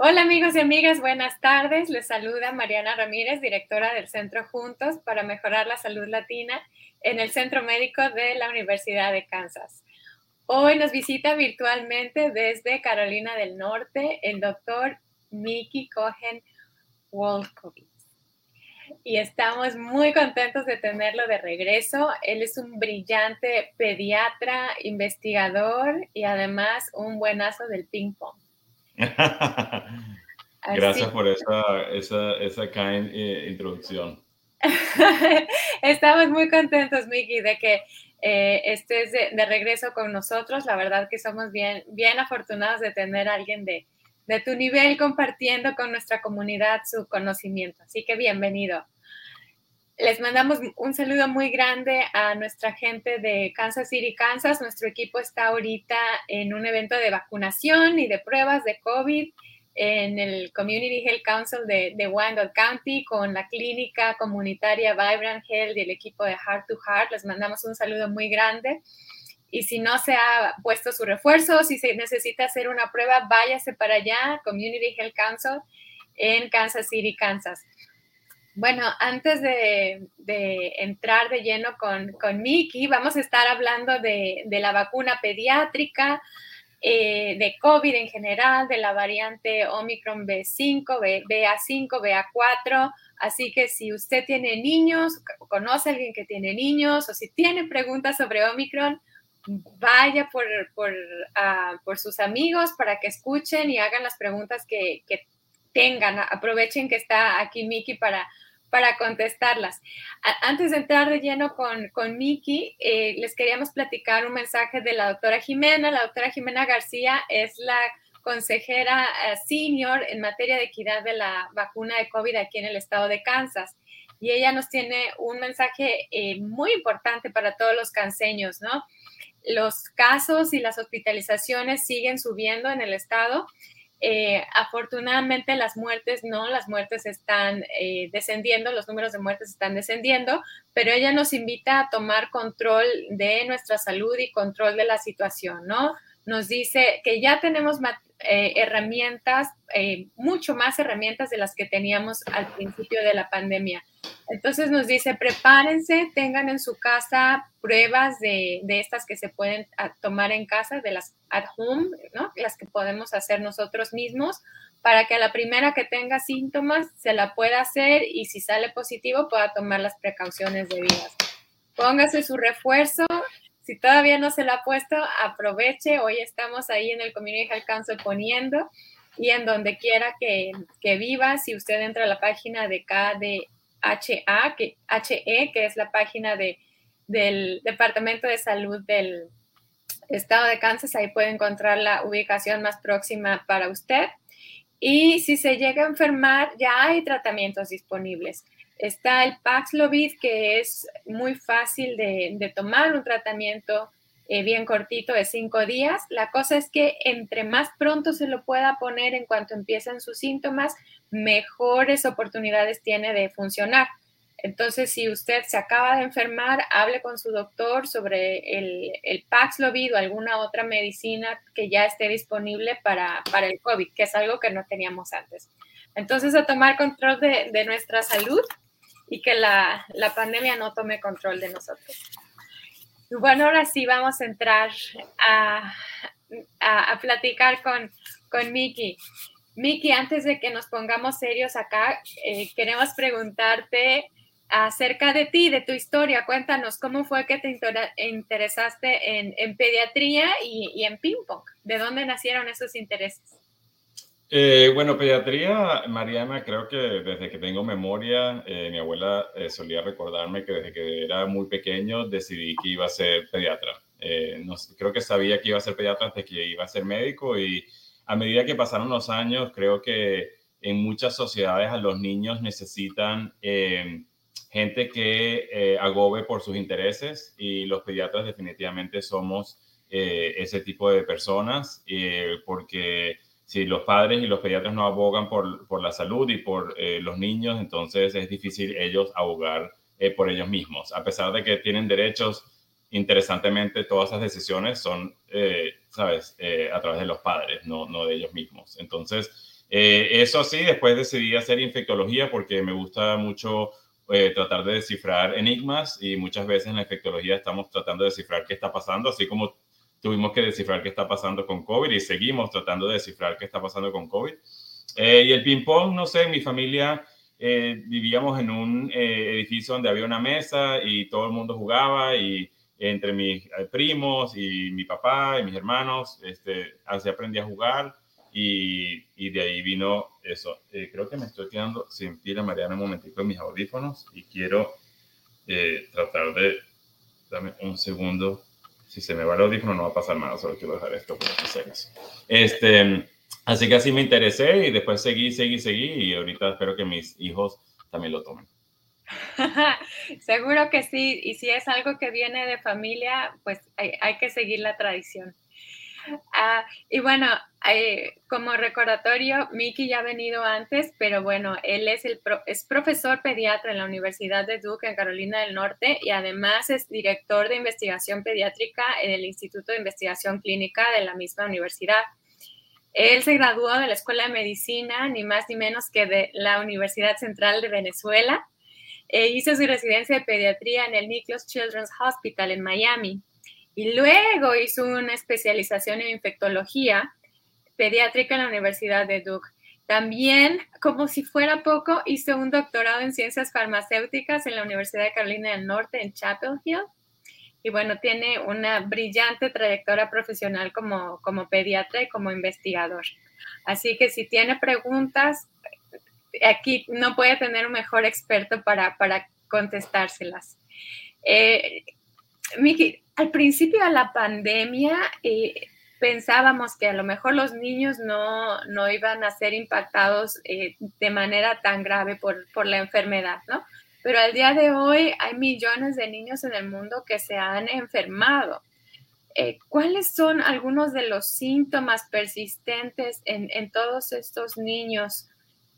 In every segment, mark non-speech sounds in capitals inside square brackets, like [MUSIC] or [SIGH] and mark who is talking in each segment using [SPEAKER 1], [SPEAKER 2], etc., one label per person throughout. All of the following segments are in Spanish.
[SPEAKER 1] Hola amigos y amigas, buenas tardes. Les saluda Mariana Ramírez, directora del Centro Juntos para Mejorar la Salud Latina en el Centro Médico de la Universidad de Kansas. Hoy nos visita virtualmente desde Carolina del Norte el doctor Mickey Cohen Wolkowitz. Y estamos muy contentos de tenerlo de regreso. Él es un brillante pediatra, investigador y además un buenazo del ping pong. [LAUGHS]
[SPEAKER 2] Gracias por esa, esa, esa eh, introducción. [LAUGHS]
[SPEAKER 1] Estamos muy contentos, Miki, de que eh, estés de, regreso con nosotros. La verdad que somos bien, bien afortunados de tener a alguien de, de tu nivel compartiendo con nuestra comunidad su conocimiento. Así que bienvenido. Les mandamos un saludo muy grande a nuestra gente de Kansas City, Kansas. Nuestro equipo está ahorita en un evento de vacunación y de pruebas de COVID en el Community Health Council de, de Wyandotte County con la clínica comunitaria Vibrant Health y el equipo de Heart to Heart. Les mandamos un saludo muy grande. Y si no se ha puesto su refuerzo, si se necesita hacer una prueba, váyase para allá, Community Health Council en Kansas City, Kansas. Bueno, antes de, entrar de lleno con, con Miki, vamos a estar hablando de, la vacuna pediátrica, eh, de COVID en general, de la variante Omicron B5, BA5, BA4. Así que si usted tiene niños, conoce a alguien que tiene niños o si tiene preguntas sobre Omicron, vaya por, por, ah, sus amigos para que escuchen y hagan las preguntas que, que tengan. Aprovechen que está aquí Miki para para contestarlas. Antes de entrar de lleno con, con Miki, eh, les queríamos platicar un mensaje de la doctora Jimena. La doctora Jimena García es la consejera eh, senior en materia de equidad de la vacuna de COVID aquí en el estado de Kansas. Y ella nos tiene un mensaje eh, muy importante para todos los canseños, ¿no? Los casos y las hospitalizaciones siguen subiendo en el estado eh, afortunadamente las muertes no, las muertes están eh, descendiendo, los números de muertes están descendiendo, pero ella nos invita a tomar control de nuestra salud y control de la situación, ¿no? Nos dice que ya tenemos eh, herramientas, mucho más herramientas de las que teníamos al principio de la pandemia. Entonces nos dice, prepárense, tengan en su casa pruebas de, estas que se pueden ah, tomar en casa, de las at home, ¿no? Las que podemos hacer nosotros mismos, para que a la primera que tenga síntomas se la pueda hacer y si sale positivo pueda tomar las precauciones debidas. Póngase su refuerzo. Si todavía no se la ha puesto, aproveche. Hoy estamos ahí en el Community Health Council poniendo y en donde quiera que, que viva, si usted entra a la página de KD HA, que, HE, que es la página de, del Departamento de Salud del Estado de Kansas. Ahí puede encontrar la ubicación más próxima para usted. Y si se llega a enfermar, ya hay tratamientos disponibles. Está el Paxlovid, que es muy fácil de, tomar, un tratamiento eh, bien cortito de cinco días. La cosa es que entre más pronto se lo pueda poner en cuanto empiezan sus síntomas, mejores oportunidades tiene de funcionar. Entonces, si usted se acaba de enfermar, hable con su doctor sobre el, el Paxlovid o alguna otra medicina que ya esté disponible para, para, el COVID, que es algo que no teníamos antes. Entonces, a tomar control de, nuestra salud y que la, la pandemia no tome control de nosotros. Bueno, ahora sí vamos a entrar a, a, platicar con, con Miki. Miki, antes de que nos pongamos serios acá, eh, queremos preguntarte acerca de ti, de tu historia. Cuéntanos cómo fue que te interesaste en, en pediatría y, y en ping pong. ¿De dónde nacieron esos intereses?
[SPEAKER 2] Eh, bueno, pediatría, Mariana, creo que desde que tengo memoria, eh, mi abuela eh, solía recordarme que desde que era muy pequeño decidí que iba a ser pediatra. No, creo que sabía que iba a ser pediatra antes que iba a ser médico y a medida que pasaron los años, creo que en muchas sociedades a los niños necesitan gente que agobe por sus intereses y los pediatras definitivamente somos ese tipo de personas porque si los padres y los pediatras no abogan por, por la salud y por eh, los niños, entonces es difícil ellos abogar eh, por ellos mismos. A pesar de que tienen derechos, interesantemente todas esas decisiones son, eh, sabes, a través de los padres, no, no de ellos mismos. Entonces, eso sí, después decidí hacer infectología porque me gusta mucho tratar de descifrar enigmas y muchas veces en la infectología estamos tratando de descifrar qué está pasando, así como tuvimos que descifrar qué está pasando con COVID y seguimos tratando de descifrar qué está pasando con COVID. y el ping-pong, no sé, mi familia eh, vivíamos en un eh, edificio donde había una mesa y todo el mundo jugaba y entre mis eh, primos y mi papá y mis hermanos, este, así aprendí a jugar y, y de ahí vino eso. creo que me estoy quedando sin pila, Mariana, un momentito en mis audífonos y quiero tratar de, dame un segundo, si se me va el audífono no va a pasar nada, solo quiero dejar esto por Este, Así que así me interesé y después seguí, seguí, seguí y ahorita espero que mis hijos también lo tomen. [LAUGHS]
[SPEAKER 1] Seguro que sí, y si es algo que viene de familia, pues hay, que seguir la tradición. Ah, y bueno, eh, como recordatorio, Miki ya ha venido antes, pero bueno, él es, el es profesor pediatra en la Universidad de Duke en Carolina del Norte y además es director de investigación pediátrica en el Instituto de Investigación Clínica de la misma universidad. Él se graduó de la Escuela de Medicina, ni más ni menos que de la Universidad Central de Venezuela. E hizo su residencia de pediatría en el Nicholas Children's Hospital en Miami. Y luego hizo una especialización en infectología pediátrica en la Universidad de Duke. También, como si fuera poco, hizo un doctorado en ciencias farmacéuticas en la Universidad de Carolina del Norte en Chapel Hill y bueno, tiene una brillante trayectoria profesional como, como pediatra y como investigador. Así que si tiene preguntas, aquí no puede tener un mejor experto para, para contestárselas. Eh, Miki, al principio de la pandemia eh, pensábamos que a lo mejor los niños no, no iban a ser impactados eh, de manera tan grave por, por la enfermedad, ¿no? Pero al día de hoy hay millones de niños en el mundo que se han enfermado. ¿Cuáles son algunos de los síntomas persistentes en, todos estos niños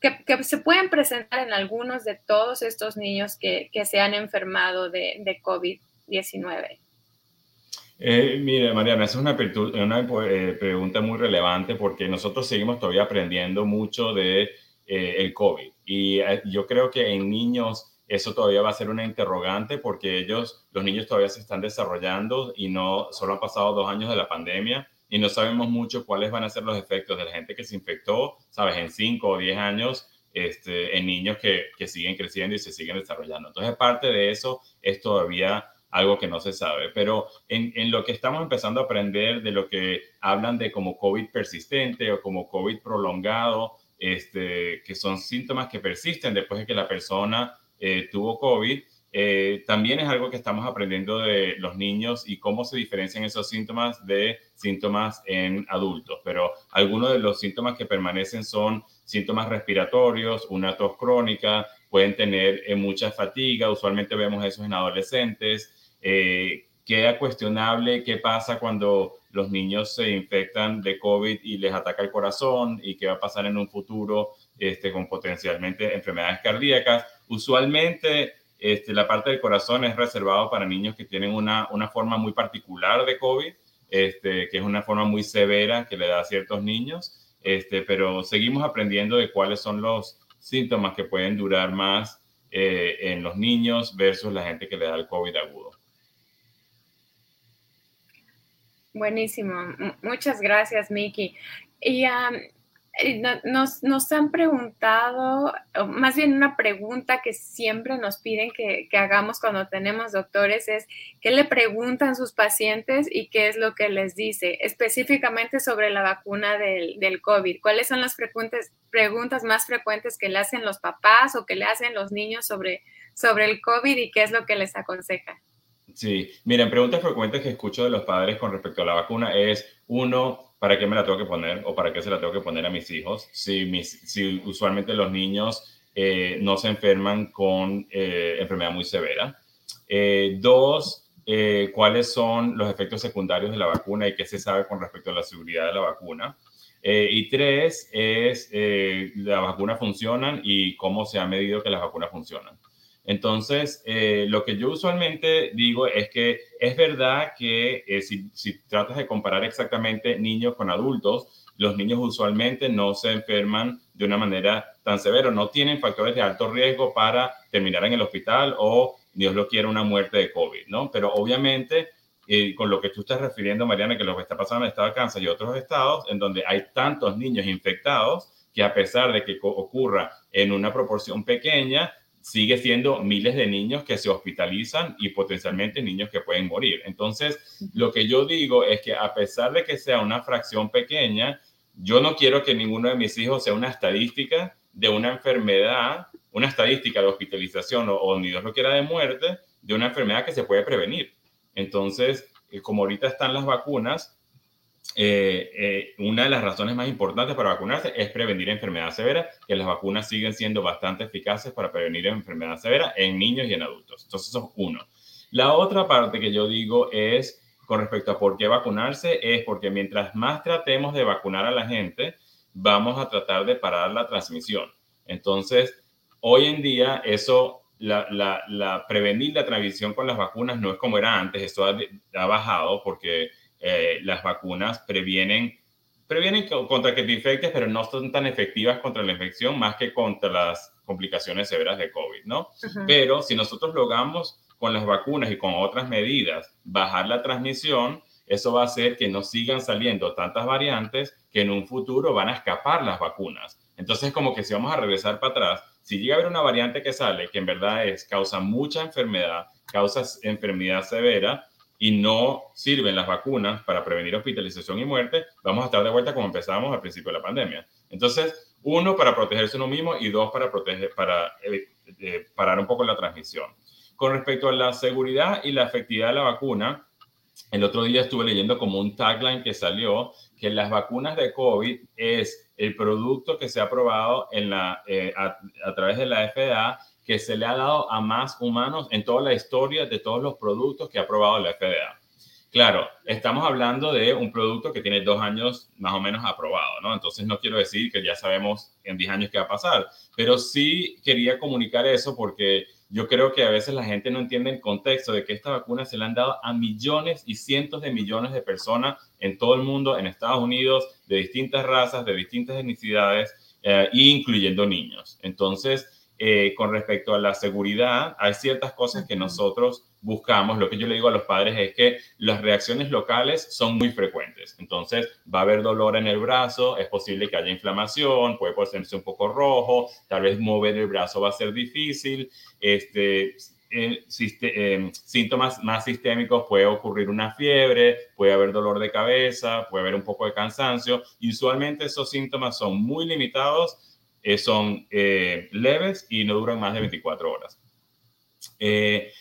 [SPEAKER 1] que, se pueden presentar en algunos de todos estos niños que, se han enfermado de, de COVID-19?
[SPEAKER 2] Eh, mire, Mariana, esa es una, eh, pregunta muy relevante porque nosotros seguimos todavía aprendiendo mucho de eh, el COVID y yo creo que en niños eso todavía va a ser una interrogante porque ellos, los niños todavía se están desarrollando y no solo han pasado dos años de la pandemia y no sabemos mucho cuáles van a ser los efectos de la gente que se infectó, sabes, en cinco o diez años, este, en niños que, que siguen creciendo y se siguen desarrollando. Entonces, parte de eso es todavía algo que no se sabe, pero en, en, lo que estamos empezando a aprender de lo que hablan de como COVID persistente o como COVID prolongado, este, que son síntomas que persisten después de que la persona eh, tuvo COVID. Eh, también es algo que estamos aprendiendo de los niños y cómo se diferencian esos síntomas de síntomas en adultos. Pero algunos de los síntomas que permanecen son síntomas respiratorios, una tos crónica, pueden tener eh, mucha fatiga, usualmente vemos eso en adolescentes. queda cuestionable qué pasa cuando los niños se infectan de COVID y les ataca el corazón y qué va a pasar en un futuro este, con potencialmente enfermedades cardíacas. Usualmente este, la parte del corazón es reservado para niños que tienen una, una forma muy particular de COVID, este, que es una forma muy severa que le da a ciertos niños, este, pero seguimos aprendiendo de cuáles son los síntomas que pueden durar más eh, en los niños versus la gente que le da el COVID agudo.
[SPEAKER 1] Buenísimo. muchas gracias, Miki. Y nos, nos, han preguntado, más bien una pregunta que siempre nos piden que, hagamos cuando tenemos doctores es, ¿qué le preguntan sus pacientes y qué es lo que les dice? Específicamente sobre la vacuna del, del COVID. ¿Cuáles son las frecuentes, preguntas más frecuentes que le hacen los papás o que le hacen los niños sobre, sobre el COVID y qué es lo que les aconseja?
[SPEAKER 2] Sí, miren, preguntas frecuentes que escucho de los padres con respecto a la vacuna es, uno, ¿para qué me la tengo que poner o para qué se la tengo que poner a mis hijos? Si, mis, si usualmente los niños eh, no se enferman con eh, enfermedad muy severa. Eh, dos, ¿cuáles son los efectos secundarios de la vacuna y qué se sabe con respecto a la seguridad de la vacuna? y tres, es, ¿la vacuna funcionan y cómo se ha medido que las vacunas funcionan? Entonces, eh, lo que yo usualmente digo es que es verdad que eh, si, si, tratas de comparar exactamente niños con adultos, los niños usualmente no se enferman de una manera tan severa, no tienen factores de alto riesgo para terminar en el hospital o, Dios lo quiera, una muerte de COVID, ¿no? Pero obviamente, eh, con lo que tú estás refiriendo, Mariana, que lo que está pasando en el estado de Kansas y otros estados, en donde hay tantos niños infectados, que a pesar de que ocurra en una proporción pequeña, sigue siendo miles de niños que se hospitalizan y potencialmente niños que pueden morir. Entonces, lo que yo digo es que a pesar de que sea una fracción pequeña, yo no quiero que ninguno de mis hijos sea una estadística de una enfermedad, una estadística de hospitalización o, o ni Dios lo quiera de muerte, de una enfermedad que se puede prevenir. Entonces, eh, como ahorita están las vacunas, eh, eh, una de las razones más importantes para vacunarse es prevenir enfermedad severa, que las vacunas siguen siendo bastante eficaces para prevenir enfermedad severa en niños y en adultos. Entonces, eso es uno. La otra parte que yo digo es con respecto a por qué vacunarse, es porque mientras más tratemos de vacunar a la gente, vamos a tratar de parar la transmisión. Entonces, hoy en día, eso, la, prevenir la transmisión con las vacunas no es como era antes, esto ha, ha bajado porque eh, las vacunas previenen, previenen contra que te infectes, pero no son tan efectivas contra la infección más que contra las complicaciones severas de COVID, ¿no? Pero si nosotros logramos con las vacunas y con otras medidas bajar la transmisión, eso va a hacer que no sigan saliendo tantas variantes que en un futuro van a escapar las vacunas. Entonces, como que si vamos a regresar para atrás, si llega a haber una variante que sale, que en verdad es, causa mucha enfermedad, causa enfermedad severa, y no sirven las vacunas para prevenir hospitalización y muerte, vamos a estar de vuelta como empezamos al principio de la pandemia. Entonces, uno, para protegerse uno mismo y dos, para, proteger, para eh, eh, parar un poco la transmisión. Con respecto a la seguridad y la efectividad de la vacuna, el otro día estuve leyendo como un tagline que salió que las vacunas de COVID es el producto que se ha aprobado en la, eh, a, a, través de la FDA que se le ha dado a más humanos en toda la historia de todos los productos que ha aprobado la FDA. Claro, estamos hablando de un producto que tiene dos años más o menos aprobado, ¿no? Entonces no quiero decir que ya sabemos en 10 años qué va a pasar, pero sí quería comunicar eso porque yo creo que a veces la gente no entiende el contexto de que esta vacuna se le han dado a millones y cientos de millones de personas en todo el mundo, en Estados Unidos, de distintas razas, de distintas etnicidades, eh, incluyendo niños. Entonces, eh, con respecto a la seguridad, hay ciertas cosas que nosotros buscamos. Lo que yo le digo a los padres es que las reacciones locales son muy frecuentes. Entonces, va a haber dolor en el brazo, es posible que haya inflamación, puede ponerse un poco rojo, tal vez mover el brazo va a ser difícil. Este, eh, eh, síntomas más sistémicos puede ocurrir una fiebre, puede haber dolor de cabeza, puede haber un poco de cansancio. Y usualmente esos síntomas son muy limitados eh, son eh, leves y no duran más de 24 horas. Eh,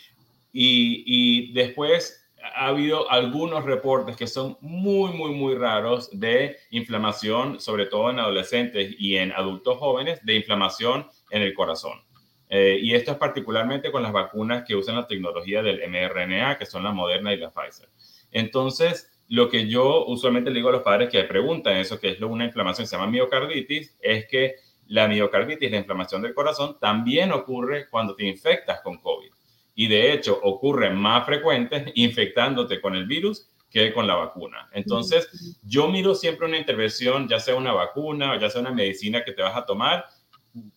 [SPEAKER 2] y, y, después ha habido algunos reportes que son muy, muy, muy raros de inflamación, sobre todo en adolescentes y en adultos jóvenes, de inflamación en el corazón. y esto es particularmente con las vacunas que usan la tecnología del mRNA, que son la Moderna y la Pfizer. Entonces, lo que yo usualmente le digo a los padres que preguntan eso, que es una inflamación que se llama miocarditis, es que la miocarditis, la inflamación del corazón, también ocurre cuando te infectas con COVID. Y de hecho ocurre más frecuente infectándote con el virus que con la vacuna. Entonces, yo miro siempre una intervención, ya sea una vacuna o ya sea una medicina que te vas a tomar,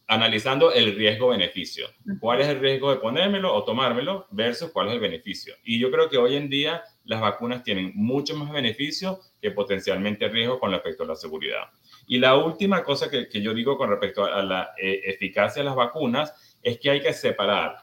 [SPEAKER 2] analizando el riesgo-beneficio. ¿Cuál es el riesgo de ponérmelo o tomármelo versus cuál es el beneficio? Y yo creo que hoy en día las vacunas tienen mucho más beneficio que potencialmente riesgo con respecto a la seguridad. Y la última cosa que, yo digo con respecto a la eh, eficacia de las vacunas es que hay que separar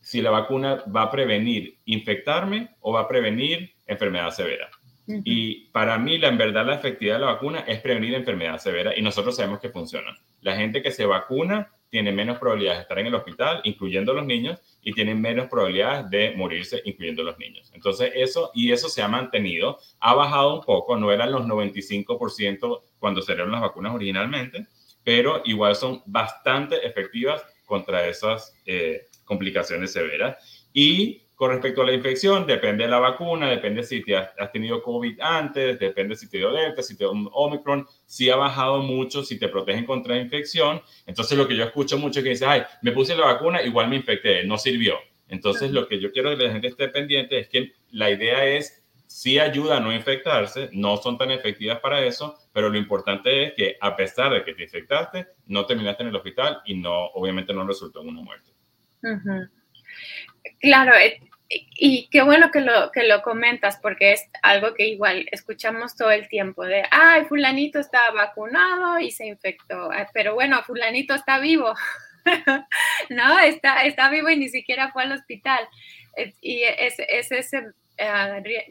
[SPEAKER 2] si la vacuna va a prevenir infectarme o va a prevenir enfermedad severa. Y para mí, la en verdad, la efectividad de la vacuna es prevenir enfermedad severa y nosotros sabemos que funciona. La gente que se vacuna tiene menos probabilidades de estar en el hospital, incluyendo los niños, y tienen menos probabilidades de morirse, incluyendo los niños. Entonces, eso, y eso se ha mantenido, ha bajado un poco, no eran los 95% cuando salieron las vacunas originalmente, pero igual son bastante efectivas contra esas eh, complicaciones severas. Y con respecto a la infección, depende de la vacuna, depende si te has, tenido COVID antes, depende si te dio Delta, si te dio Omicron, si ha bajado mucho, si te protegen contra la infección. Entonces, lo que yo escucho mucho es que dice, ay, me puse la vacuna, igual me infecté, no sirvió. Entonces, lo que yo quiero que la gente esté pendiente es que la idea es, sí ayuda a no infectarse, no son tan efectivas para eso, pero lo importante es que a pesar de que te infectaste, no terminaste en el hospital y no, obviamente no resultó en una muerte.
[SPEAKER 1] Claro, eh, y qué bueno que lo, que lo comentas, porque es algo que igual escuchamos todo el tiempo de, ay, fulanito está vacunado y se infectó, pero bueno, fulanito está vivo, [LAUGHS] ¿no? Está, está vivo y ni siquiera fue al hospital. Y es, es ese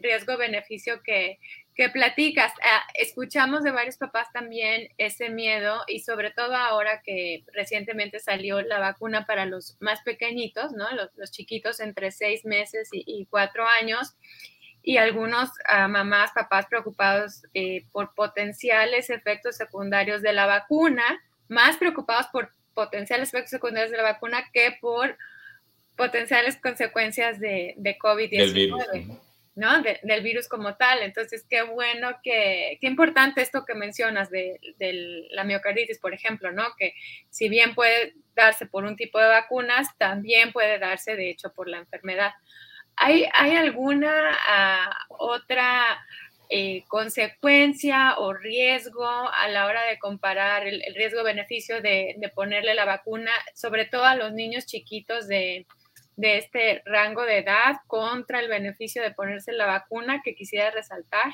[SPEAKER 1] riesgo-beneficio que, que platicas. Ah, escuchamos de varios papás también ese miedo y sobre todo ahora que recientemente salió la vacuna para los más pequeñitos, ¿no? Los, chiquitos entre seis meses y, cuatro años y algunos ah, mamás, papás preocupados eh, por potenciales efectos secundarios de la vacuna, más preocupados por potenciales efectos secundarios de la vacuna que por potenciales consecuencias de, de COVID-19. ¿no? del virus como tal. Entonces, qué bueno que, qué importante esto que mencionas de, la miocarditis, por ejemplo, ¿no? Que si bien puede darse por un tipo de vacunas, también puede darse, de hecho, por la enfermedad. ¿Hay, hay alguna ah, otra eh, consecuencia o riesgo a la hora de comparar el, el riesgo-beneficio de, de ponerle la vacuna, sobre todo a los niños chiquitos de de este rango de edad contra el beneficio de ponerse la vacuna que quisiera resaltar?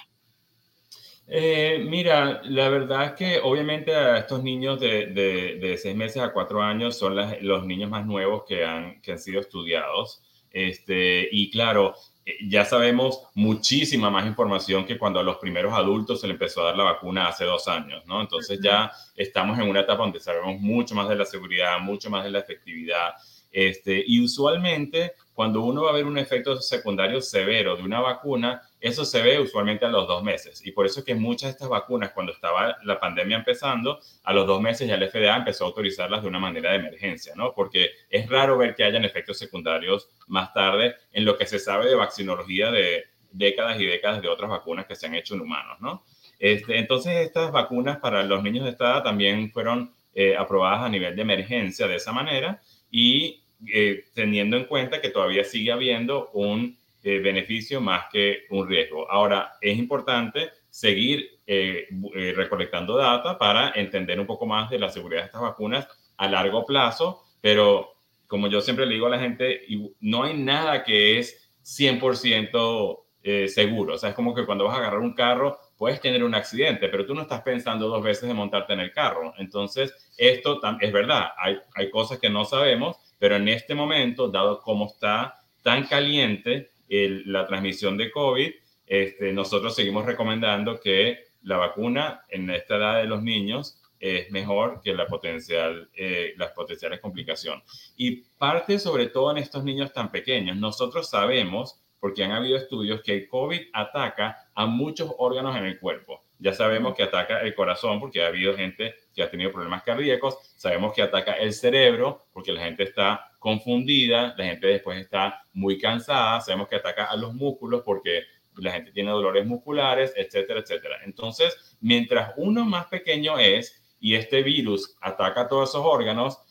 [SPEAKER 2] Eh, mira, la verdad es que obviamente a estos niños de, de, seis meses a cuatro años son los niños más nuevos que han, que han sido estudiados. Este, y claro, eh, ya sabemos muchísima más información que cuando a los primeros adultos se le empezó a dar la vacuna hace dos años, ¿no? Entonces ya estamos en una etapa donde sabemos mucho más de la seguridad, mucho más de la efectividad. Este, y usualmente, cuando uno va a ver un efecto secundario severo de una vacuna, eso se ve usualmente a los dos meses. Y por eso es que muchas de estas vacunas, cuando estaba la pandemia empezando, a los dos meses ya el FDA empezó a autorizarlas de una manera de emergencia, ¿no? Porque es raro ver que hayan efectos secundarios más tarde en lo que se sabe de vaccinología de décadas y décadas de otras vacunas que se han hecho en humanos, ¿no? Este, entonces, estas vacunas para los niños de esta edad también fueron eh, aprobadas a nivel de emergencia de esa manera y eh, teniendo en cuenta que todavía sigue habiendo un eh, beneficio más que un riesgo. Ahora, es importante seguir eh, recolectando data para entender un poco más de la seguridad de estas vacunas a largo plazo, pero como yo siempre le digo a la gente, no hay nada que es 100% seguro. O sea, es como que cuando vas a agarrar un carro, puedes tener un accidente, pero tú no estás pensando dos veces de montarte en el carro. Entonces, esto es verdad, hay, hay cosas que no sabemos pero en este momento, dado cómo está tan caliente la transmisión de COVID, este, nosotros seguimos recomendando que la vacuna en esta edad de los niños es mejor que la potencial, eh, las potenciales complicaciones. Y parte sobre todo en estos niños tan pequeños. Nosotros sabemos, porque han habido estudios, que el COVID ataca a muchos órganos en el cuerpo. Ya sabemos que ataca el corazón porque ha habido gente que ha tenido problemas cardíacos, sabemos que ataca el cerebro porque la gente está confundida, la gente después está muy cansada, sabemos que ataca a los músculos porque la gente tiene dolores musculares, etcétera, etcétera. Entonces, mientras uno más pequeño es y este virus ataca todos esos órganos,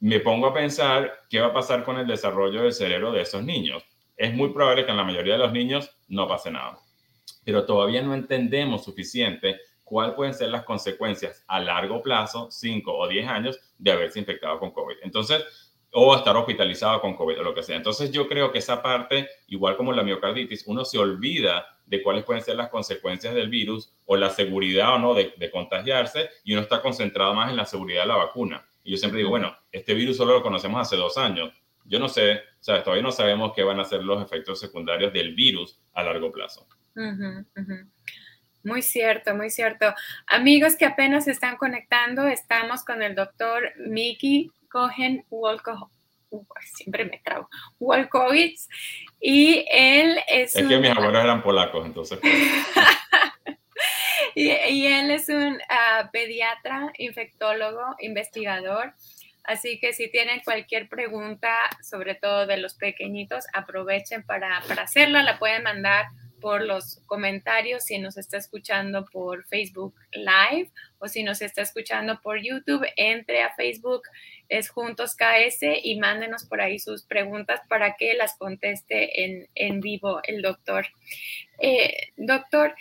[SPEAKER 2] me pongo a pensar qué va a pasar con el desarrollo del cerebro de esos niños. Es muy probable que en la mayoría de los niños no pase nada pero todavía no entendemos suficiente cuáles pueden ser las consecuencias a largo plazo, 5 o 10 años, de haberse infectado con COVID. Entonces, o estar hospitalizado con COVID o lo que sea. Entonces, yo creo que esa parte, igual como la miocarditis, uno se olvida de cuáles pueden ser las consecuencias del virus o la seguridad o no de, de contagiarse y uno está concentrado más en la seguridad de la vacuna. Y yo siempre digo, bueno, este virus solo lo conocemos hace dos años. Yo no sé, o sea, todavía no sabemos qué van a ser los efectos secundarios del virus a largo plazo.
[SPEAKER 1] Muy cierto, muy cierto. Amigos que apenas se están conectando, estamos con el doctor Mickey Cohen Wolko, siempre me Wolkowitz, y él es...
[SPEAKER 2] Es que mis abuelos eran polacos, entonces... Pues. [LAUGHS]
[SPEAKER 1] y, él es un ah, pediatra, infectólogo, investigador. Así que si tienen cualquier pregunta, sobre todo de los pequeñitos, aprovechen para, para hacerla. La pueden mandar por los comentarios si nos está escuchando por Facebook Live o si nos está escuchando por YouTube, entre a Facebook es Juntos KS y mándenos por ahí sus preguntas para que las conteste en, en vivo el doctor. Eh, doctor,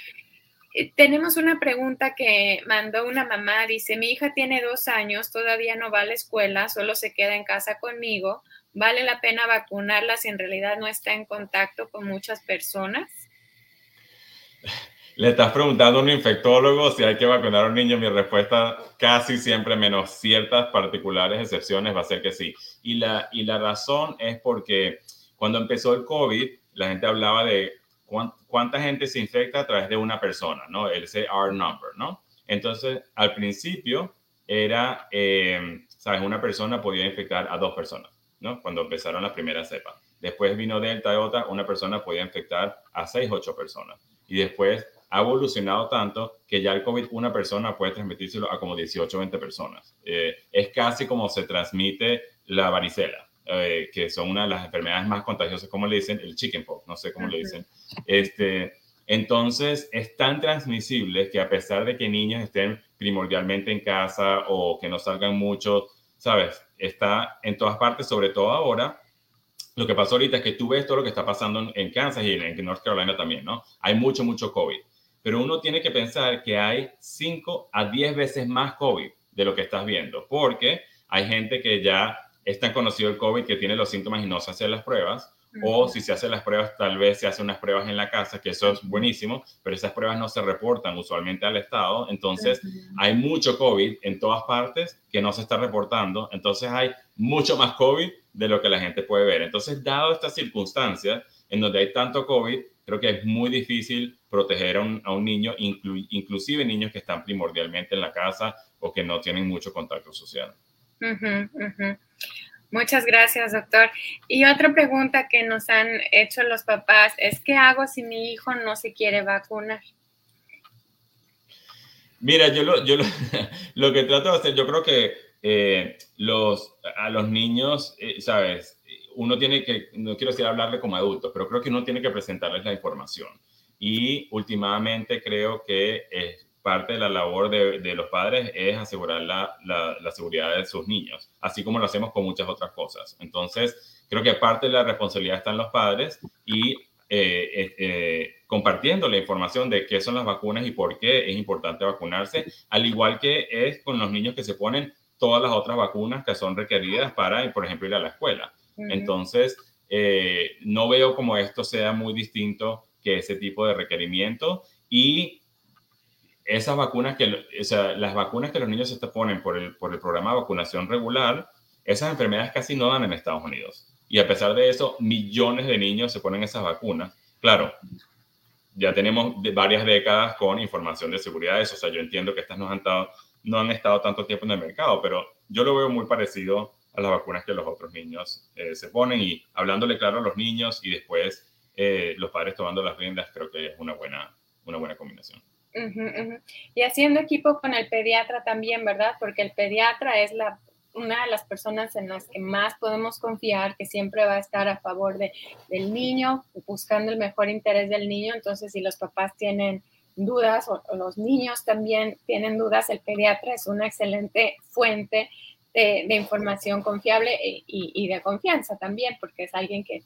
[SPEAKER 1] eh, tenemos una pregunta que mandó una mamá, dice, mi hija tiene dos años, todavía no va a la escuela, solo se queda en casa conmigo. ¿Vale la pena vacunarla si en realidad no está en contacto con muchas personas?
[SPEAKER 2] Le estás preguntando a un infectólogo si hay que vacunar a un niño. Mi respuesta casi siempre, menos ciertas particulares excepciones, va a ser que sí. Y la, y la razón es porque cuando empezó el COVID, la gente hablaba de cuánta gente se infecta a través de una persona, ¿no? El R number, ¿no? Entonces, al principio era, eh, ¿sabes? Una persona podía infectar a dos personas, ¿no? Cuando empezaron las primeras cepas. Después vino Delta y otra, una persona podía infectar a seis, ocho personas. Y después ha evolucionado tanto que ya el COVID una persona puede transmitírselo a como 18 o 20 personas. Eh, es casi como se transmite la varicela. Eh, que son una de las enfermedades más contagiosas, como le dicen, el chickenpox, no sé cómo le dicen. Este, entonces, es tan transmisible que a pesar de que niños estén primordialmente en casa o que no salgan mucho, ¿sabes? Está en todas partes, sobre todo ahora. Lo que pasó ahorita es que tú ves todo lo que está pasando en Kansas y en North Carolina también, ¿no? Hay mucho, mucho COVID. Pero uno tiene que pensar que hay 5 a 10 veces más COVID de lo que estás viendo, porque hay gente que ya es tan conocido el COVID que tiene los síntomas y no se hacen las pruebas. O si se hacen las pruebas, tal vez se hacen unas pruebas en la casa, que eso es buenísimo, pero esas pruebas no se reportan usualmente al Estado. Entonces, hay mucho COVID en todas partes que no se está reportando. Entonces, hay mucho más COVID de lo que la gente puede ver. Entonces, dado estas circunstancias en donde hay tanto COVID, creo que es muy difícil proteger a un, a un niño, inclusive niños que están primordialmente en la casa o que no tienen mucho contacto social.
[SPEAKER 1] Muchas gracias, doctor. Y otra pregunta que nos han hecho los papás es, ¿qué hago si mi hijo no se quiere vacunar?
[SPEAKER 2] Mira, yo lo, yo lo, [LAUGHS] que trato de hacer, yo creo que eh, los, a los niños, eh, ¿sabes? Uno tiene que, no quiero decir hablarle como adultos, pero creo que uno tiene que presentarles la información. Y últimamente creo que es parte de la labor de, los padres es asegurar la, la, seguridad de sus niños, así como lo hacemos con muchas otras cosas. Entonces, creo que parte de la responsabilidad está en los padres y eh, eh, eh, compartiendo la información de qué son las vacunas y por qué es importante vacunarse, al igual que es con los niños que se ponen todas las otras vacunas que son requeridas para, por ejemplo, ir a la escuela. Entonces, no veo como esto sea muy distinto que ese tipo de requerimiento y esas vacunas que, o sea, las vacunas que los niños se ponen por el, por el programa de vacunación regular, esas enfermedades casi no dan en Estados Unidos. Y a pesar de eso, millones de niños se ponen esas vacunas. Claro, ya tenemos varias décadas con información de seguridad. Eso, o sea, yo entiendo que estas no han, estado, no han estado tanto tiempo en el mercado, pero yo lo veo muy parecido a las vacunas que los otros niños eh, se ponen y hablándole claro a los niños y después eh, los padres tomando las riendas, creo que es una buena, una buena combinación.
[SPEAKER 1] Y haciendo equipo con el pediatra también, ¿verdad? Porque el pediatra es la, una de las personas en las que más podemos confiar, que siempre va a estar a favor de, del niño, buscando el mejor interés del niño. Entonces, si los papás tienen dudas o, los niños también tienen dudas, el pediatra es una excelente fuente de, información confiable e, y, de confianza también, porque es alguien que,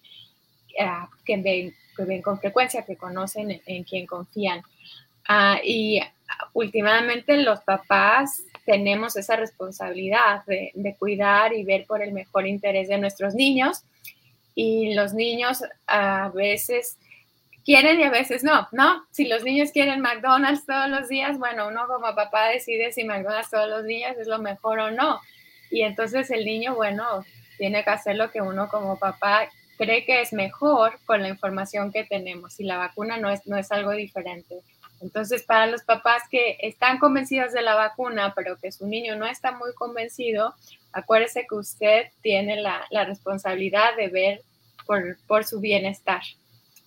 [SPEAKER 1] ah, que, ven, con frecuencia, que conocen en, en quien confían. Ah, y últimamente los papás tenemos esa responsabilidad de, cuidar y ver por el mejor interés de nuestros niños. Y los niños a veces quieren y a veces no, ¿no? Si los niños quieren McDonald's todos los días, bueno, uno como papá decide si McDonald's todos los días es lo mejor o no. Y entonces el niño, bueno, tiene que hacer lo que uno como papá cree que es mejor con la información que tenemos. Y la vacuna no es, no es algo diferente. Entonces, para los papás que están convencidos de la vacuna, pero que su niño no está muy convencido, acuérdese que usted tiene la, responsabilidad de ver por, su bienestar.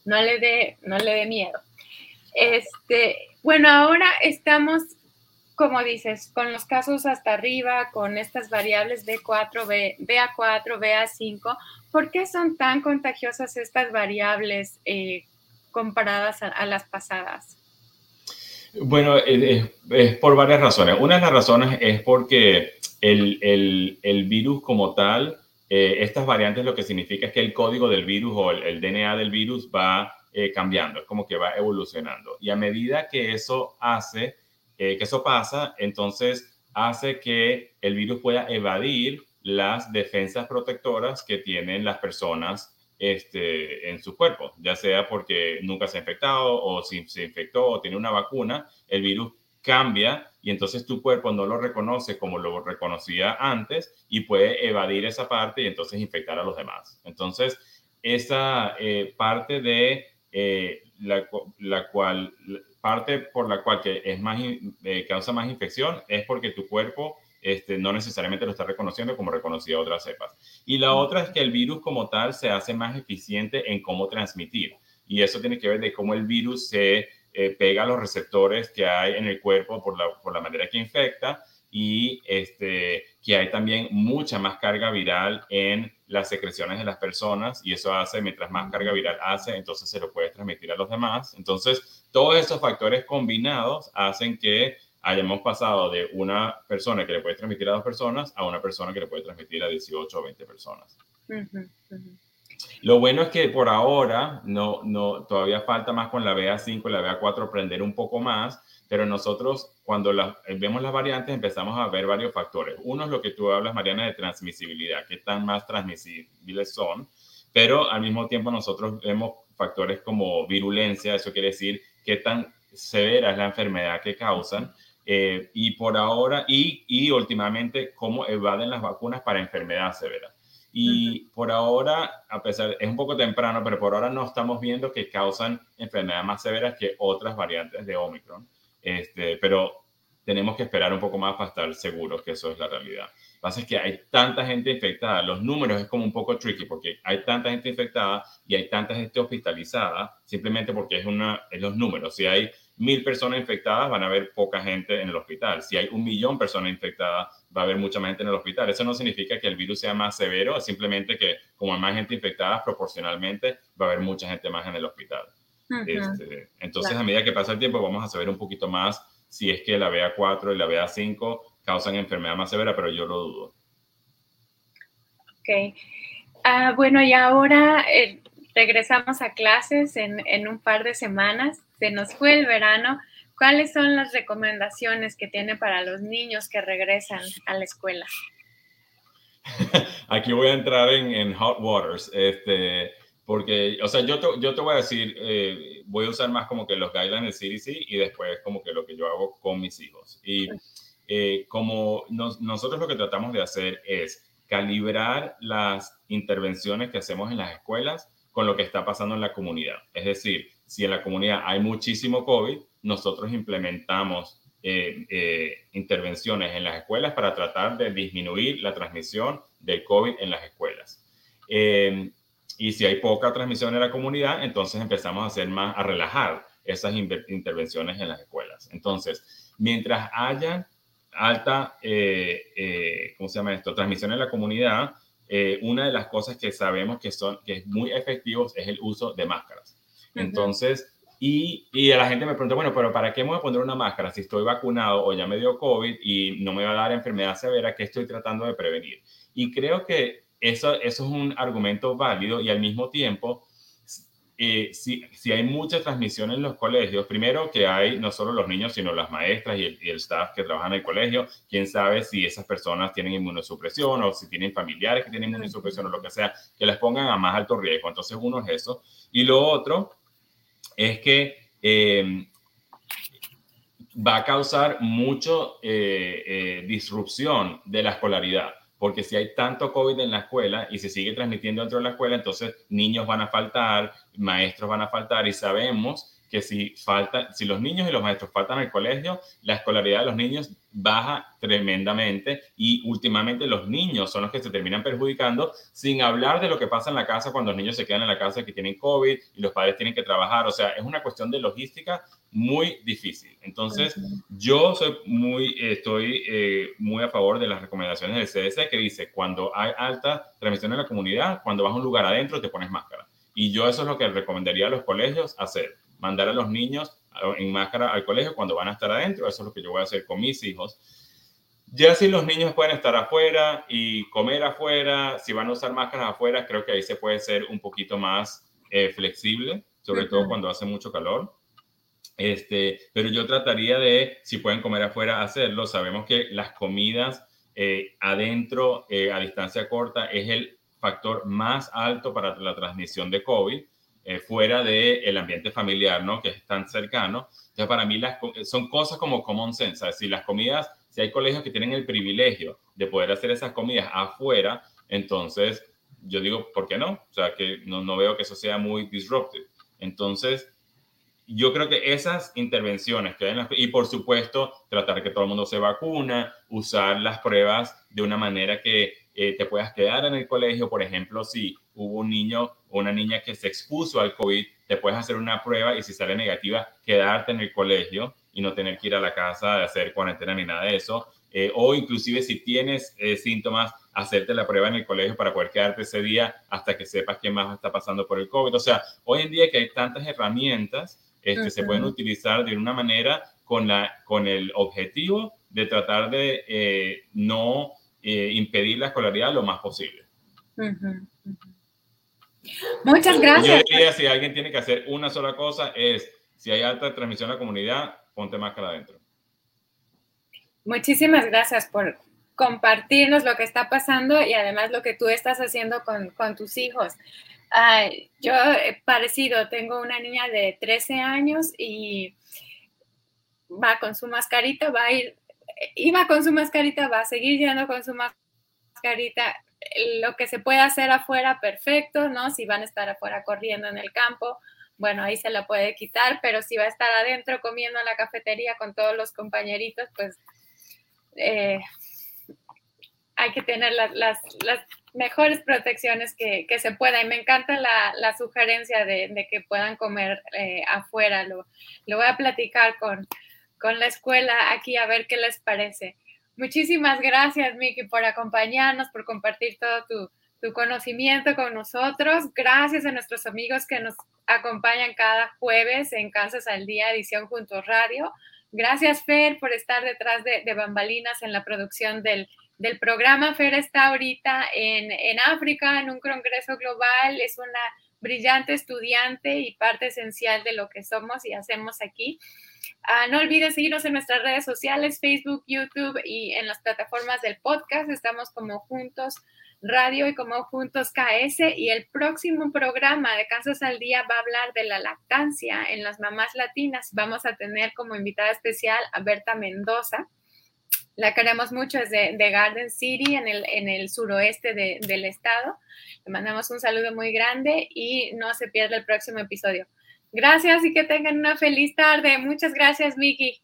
[SPEAKER 1] No le dé no le dé miedo. Este, bueno, ahora estamos como dices, con los casos hasta arriba, con estas variables B4, B, BA4, BA5, ¿por qué son tan contagiosas estas variables eh, comparadas a, las pasadas?
[SPEAKER 2] Bueno, es, por varias razones. Una de las razones es porque el, el, el virus como tal, eh, estas variantes lo que significa es que el código del virus o el, DNA del virus va eh, cambiando, es como que va evolucionando. Y a medida que eso hace, eh, que eso pasa, entonces hace que el virus pueda evadir las defensas protectoras que tienen las personas este, en su cuerpo, ya sea porque nunca se ha infectado o si se infectó o tiene una vacuna, el virus cambia y entonces tu cuerpo no lo reconoce como lo reconocía antes y puede evadir esa parte y entonces infectar a los demás. Entonces, esa eh, parte de eh, la, la, cual parte por la cual que es más, eh, causa más infección es porque tu cuerpo este, no necesariamente lo está reconociendo como reconocía otras cepas. Y la otra es que el virus como tal se hace más eficiente en cómo transmitir. Y eso tiene que ver de cómo el virus se eh, pega los receptores que hay en el cuerpo por la, por la manera que infecta y este, que hay también mucha más carga viral en las secreciones de las personas y eso hace, mientras más carga viral hace, entonces se lo puede transmitir a los demás. Entonces, todos esos factores combinados hacen que hayamos pasado de una persona que le puede transmitir a dos personas a una persona que le puede transmitir a 18 o 20 personas. Lo bueno es que por ahora no, no, todavía falta más con la BA5 y la BA4 aprender un poco más, pero nosotros cuando vemos las variantes empezamos a ver varios factores. Uno es lo que tú hablas, Mariana, de transmisibilidad, qué tan más transmisibles son, pero al mismo tiempo nosotros vemos factores como virulencia, eso quiere decir qué tan severa es la enfermedad que causan. Eh, y por ahora, y, y últimamente, cómo evaden las vacunas para enfermedad severa. Y por ahora, a pesar, es un poco temprano, pero por ahora no estamos viendo que causan enfermedades más severas que otras variantes de Omicron. Este, pero tenemos que esperar un poco más para estar seguros que eso es la realidad. Lo que pasa es que hay tanta gente infectada, los números es como un poco tricky porque hay tanta gente infectada y hay tanta gente hospitalizada simplemente porque es, una, es los números. Si hay mil personas infectadas, van a haber poca gente en el hospital. Si hay un millón de personas infectadas, va a haber mucha más gente en el hospital. Eso no significa que el virus sea más severo, simplemente que como hay más gente infectada, proporcionalmente va a haber mucha gente más en el hospital. Este, entonces, a medida que pasa el tiempo, vamos a saber un poquito más si es que la BA4 y la BA5 causan enfermedad más severa, pero yo lo dudo.
[SPEAKER 1] Ok. Ah, bueno, y ahora eh, regresamos a clases en, en, un par de semanas. Se nos fue el verano. ¿Cuáles son las recomendaciones que tiene para los niños que regresan a la escuela? [LAUGHS]
[SPEAKER 2] Aquí voy a entrar en, en hot waters. Este, porque, o sea, yo te, yo te voy a decir, eh, voy a usar más como que los guidelines del CDC y después como que lo que yo hago con mis hijos. Y eh, como nosotros lo que tratamos de hacer es calibrar las intervenciones que hacemos en las escuelas con lo que está pasando en la comunidad. Es decir, si en la comunidad hay muchísimo COVID, nosotros implementamos eh, intervenciones en las escuelas para tratar de disminuir la transmisión del COVID en las escuelas. Y si hay poca transmisión en la comunidad, entonces empezamos a hacer más, a relajar esas intervenciones en las escuelas. Entonces, mientras haya alta, eh, eh, ¿cómo se llama esto? Transmisión en la comunidad, eh, una de las cosas que sabemos que son que es muy efectivos es el uso de máscaras. Entonces, y, y la gente me pregunta, bueno, pero ¿para qué me voy a poner una máscara si estoy vacunado o ya me dio COVID y no me va a dar enfermedad severa? ¿Qué estoy tratando de prevenir? Y creo que eso, eso es un argumento válido y al mismo tiempo, eh, si, si, hay mucha transmisión en los colegios, primero que hay no solo los niños, sino las maestras y el, staff que trabajan en el colegio, quién sabe si esas personas tienen inmunosupresión o si tienen familiares que tienen inmunosupresión o lo que sea, que les pongan a más alto riesgo. Entonces, uno es eso. Y lo otro es que eh, va a causar mucho eh, disrupción de la escolaridad porque si hay tanto COVID en la escuela y se sigue transmitiendo dentro de la escuela, entonces niños van a faltar, maestros van a faltar y sabemos que si falta, si los niños y los maestros faltan al colegio, la escolaridad de los niños baja tremendamente y últimamente los niños son los que se terminan perjudicando sin hablar de lo que pasa en la casa cuando los niños se quedan en la casa que tienen COVID y los padres tienen que trabajar. O sea, es una cuestión de logística muy difícil. Entonces, yo soy muy, estoy eh, muy a favor de las recomendaciones del CDC que dice, cuando hay alta transmisión en la comunidad, cuando vas a un lugar adentro, te pones máscara. Y yo eso es lo que recomendaría a los colegios hacer, mandar a los niños en máscara al colegio cuando van a estar adentro, eso es lo que yo voy a hacer con mis hijos. Ya si los niños pueden estar afuera y comer afuera, si van a usar máscaras afuera, creo que ahí se puede ser un poquito más eh, flexible, sobre todo cuando hace mucho calor. Este, pero yo trataría de, si pueden comer afuera, hacerlo. Sabemos que las comidas eh, adentro, eh, a distancia corta, es el factor más alto para la transmisión de COVID, eh, fuera del ambiente familiar, ¿no? Que es tan cercano. Entonces, para mí las, son cosas como common sense. Si las comidas, si hay colegios que tienen el privilegio de poder hacer esas comidas afuera, entonces yo digo, ¿por qué no? O sea, que no, no veo que eso sea muy disruptive. Entonces, yo creo que esas intervenciones que hay en y por supuesto tratar que todo el mundo se vacuna, usar las pruebas de una manera que eh, te puedas quedar en el colegio, por ejemplo, si hubo un niño o una niña que se expuso al COVID, te puedes hacer una prueba y si sale negativa, quedarte en el colegio y no tener que ir a la casa de hacer cuarentena ni nada de eso. Eh, o inclusive si tienes eh, síntomas, hacerte la prueba en el colegio para poder quedarte ese día hasta que sepas qué más está pasando por el COVID. O sea, hoy en día que hay tantas herramientas, este, se pueden utilizar de una manera con, la, con el objetivo de tratar de eh, no eh, impedir la escolaridad lo más posible.
[SPEAKER 1] Muchas gracias.
[SPEAKER 2] Yo diría, si alguien tiene que hacer una sola cosa, es, si hay alta transmisión a la comunidad, ponte máscara adentro.
[SPEAKER 1] Muchísimas gracias por compartirnos lo que está pasando y además lo que tú estás haciendo con, con tus hijos yo he parecido, tengo una niña de 13 años y va con su mascarita, va a ir, iba con su mascarita, va a seguir yendo con su mascarita. Lo que se puede hacer afuera, perfecto, ¿no? Si van a estar afuera corriendo en el campo, bueno, ahí se la puede quitar, pero si va a estar adentro comiendo en la cafetería con todos los compañeritos, pues eh, hay que tener las, mejores protecciones que, se pueda. Y me encanta la, sugerencia de, que puedan comer eh, afuera. Lo, lo, voy a platicar con, con la escuela aquí a ver qué les parece. Muchísimas gracias, Miki, por acompañarnos, por compartir todo tu, tu conocimiento con nosotros. Gracias a nuestros amigos que nos acompañan cada jueves en Kansas al Día, edición Juntos Radio. Gracias, Fer, por estar detrás de, de bambalinas en la producción del del programa. Fer está ahorita en, en África, en un congreso global, es una brillante estudiante y parte esencial de lo que somos y hacemos aquí. Ah, no olvides seguirnos en nuestras redes sociales, Facebook, YouTube y en las plataformas del podcast. Estamos como Juntos Radio y como Juntos KS. Y el próximo programa de Kansas al Día va a hablar de la lactancia en las mamás latinas. Vamos a tener como invitada especial a Berta Mendoza la queremos mucho, es de, Garden City, en el, en el suroeste del estado. Le mandamos un saludo muy grande y no se pierda el próximo episodio. Gracias y que tengan una feliz tarde. Muchas gracias, Vicky.